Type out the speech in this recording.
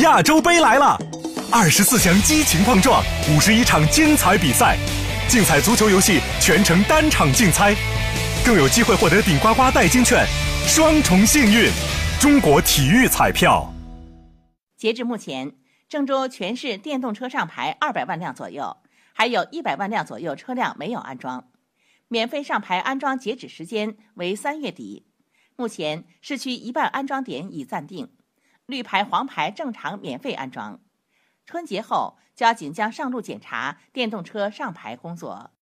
亚洲杯来了，二十四强激情碰撞，五十一场精彩比赛，竞彩足球游戏全程单场竞猜，更有机会获得顶呱呱代金券，双重幸运。中国体育彩票。截至目前，郑州全市电动车上牌二百万辆左右，还有一百万辆左右车辆没有安装。免费上牌安装截止时间为三月底。目前市区一半安装点已暂定。绿牌、黄牌正常免费安装。春节后，交警将上路检查电动车上牌工作。